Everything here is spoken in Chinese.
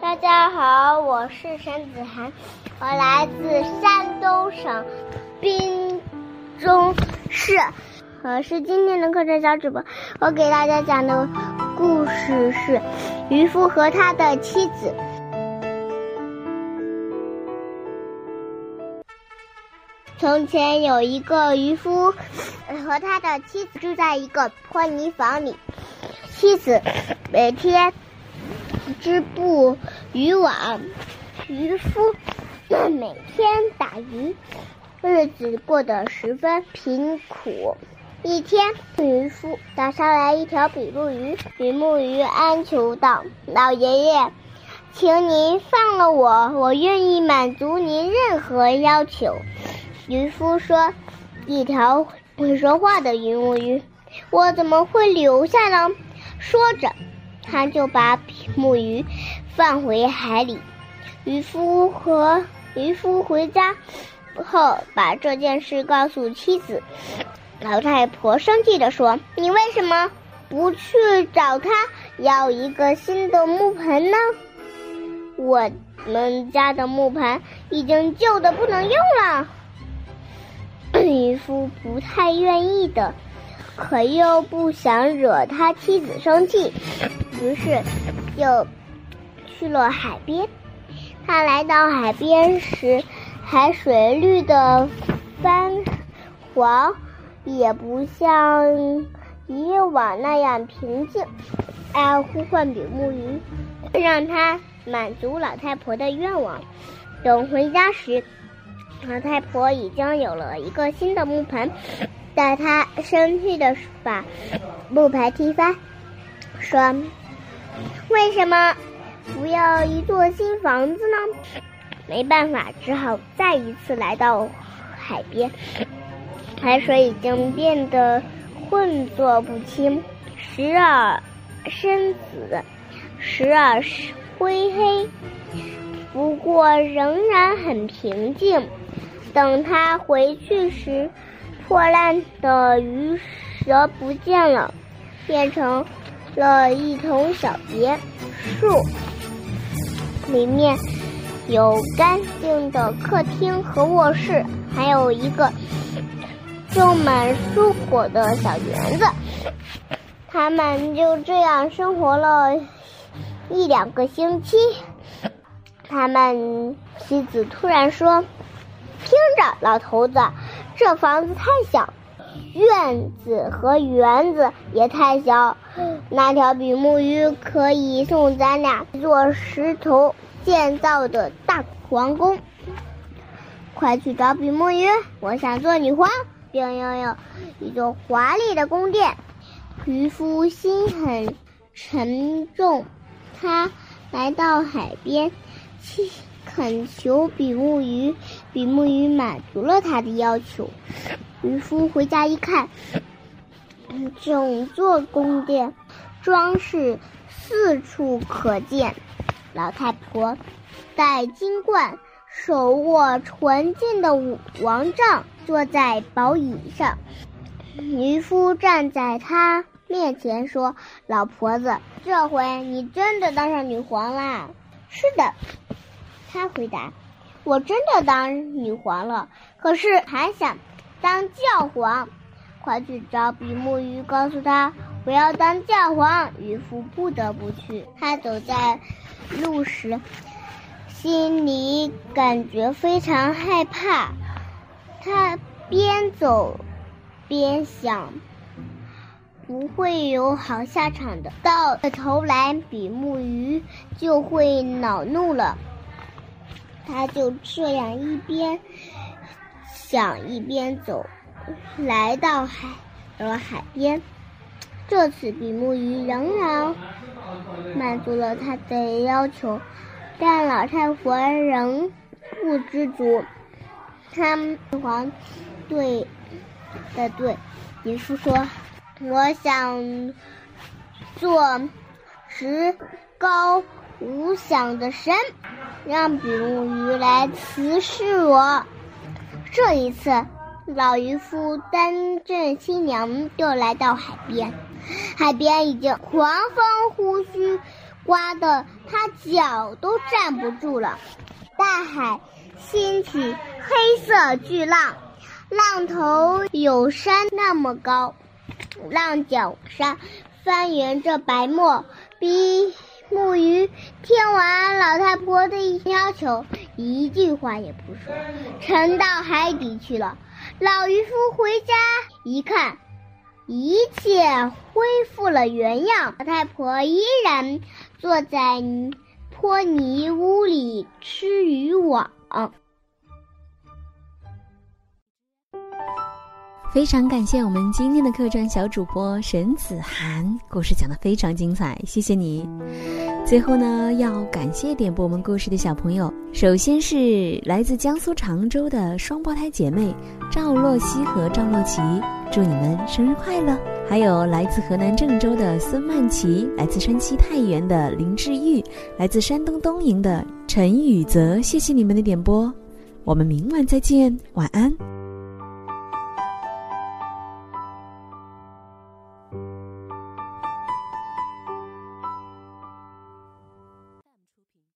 大家好，我是沈子涵，我来自山东省滨州市，我是今天的课程小主播。我给大家讲的故事是渔夫和他的妻子。从前有一个渔夫和他的妻子住在一个破泥房里，妻子每天织布渔网，渔夫每天打鱼，日子过得十分贫苦。一天，渔夫打上来一条比目鱼，比目鱼哀求道：“老爷爷，请您放了我，我愿意满足您任何要求。”渔夫说：“一条会说话的比目鱼，我怎么会留下呢？”说着，他就把比目鱼放回海里。渔夫和渔夫回家后，把这件事告诉妻子。老太婆生气地说：“你为什么不去找他要一个新的木盆呢？我们家的木盆已经旧的不能用了。”渔夫不太愿意的，可又不想惹他妻子生气，于是就去了海边。他来到海边时，海水绿的泛黄，也不像以往那样平静。他呼唤比目鱼，让他满足老太婆的愿望。等回家时，老太婆已经有了一个新的木盆，在他生气的把木牌踢翻，说：“为什么不要一座新房子呢？”没办法，只好再一次来到海边。海水已经变得浑浊不清，时而深紫，时而灰黑，不过仍然很平静。等他回去时，破烂的鱼蛇不见了，变成了一丛小别墅。里面有干净的客厅和卧室，还有一个种满蔬果的小园子。他们就这样生活了一两个星期。他们妻子突然说。听着，老头子，这房子太小，院子和园子也太小。那条比目鱼可以送咱俩一座石头建造的大皇宫。快去找比目鱼，我想做女皇，并拥有一座华丽的宫殿。渔夫心很沉重，他来到海边。恳求比目鱼，比目鱼满足了他的要求。渔夫回家一看，整座宫殿装饰四处可见。老太婆戴金冠，手握纯金的王杖，坐在宝椅上。渔夫站在他面前说：“老婆子，这回你真的当上女皇啦？”“是的。”他回答：“我真的当女皇了，可是还想当教皇。快去找比目鱼，告诉他我要当教皇。”渔夫不得不去。他走在路时，心里感觉非常害怕。他边走边想：不会有好下场的。到头来，比目鱼就会恼怒了。他就这样一边想一边走，来到海了海边。这次比目鱼仍然满足了他的要求，但老太婆仍不知足。他黄对的对，渔夫说：“我想做石膏无想的神。”让比目鱼来辞示我。这一次，老渔夫担正新娘就来到海边。海边已经狂风呼嘘，刮得他脚都站不住了。大海掀起黑色巨浪，浪头有山那么高，浪脚上翻圆着白沫。比木鱼听完老太婆的要求，一句话也不说，沉到海底去了。老渔夫回家一看，一切恢复了原样。老太婆依然坐在。泼泥屋里吃渔网。非常感谢我们今天的客串小主播沈子涵，故事讲的非常精彩，谢谢你。最后呢，要感谢点播我们故事的小朋友，首先是来自江苏常州的双胞胎姐妹赵洛西和赵洛奇，祝你们生日快乐。还有来自河南郑州的孙曼琪，来自山西太原的林志玉，来自山东东营的陈宇泽，谢谢你们的点播，我们明晚再见，晚安。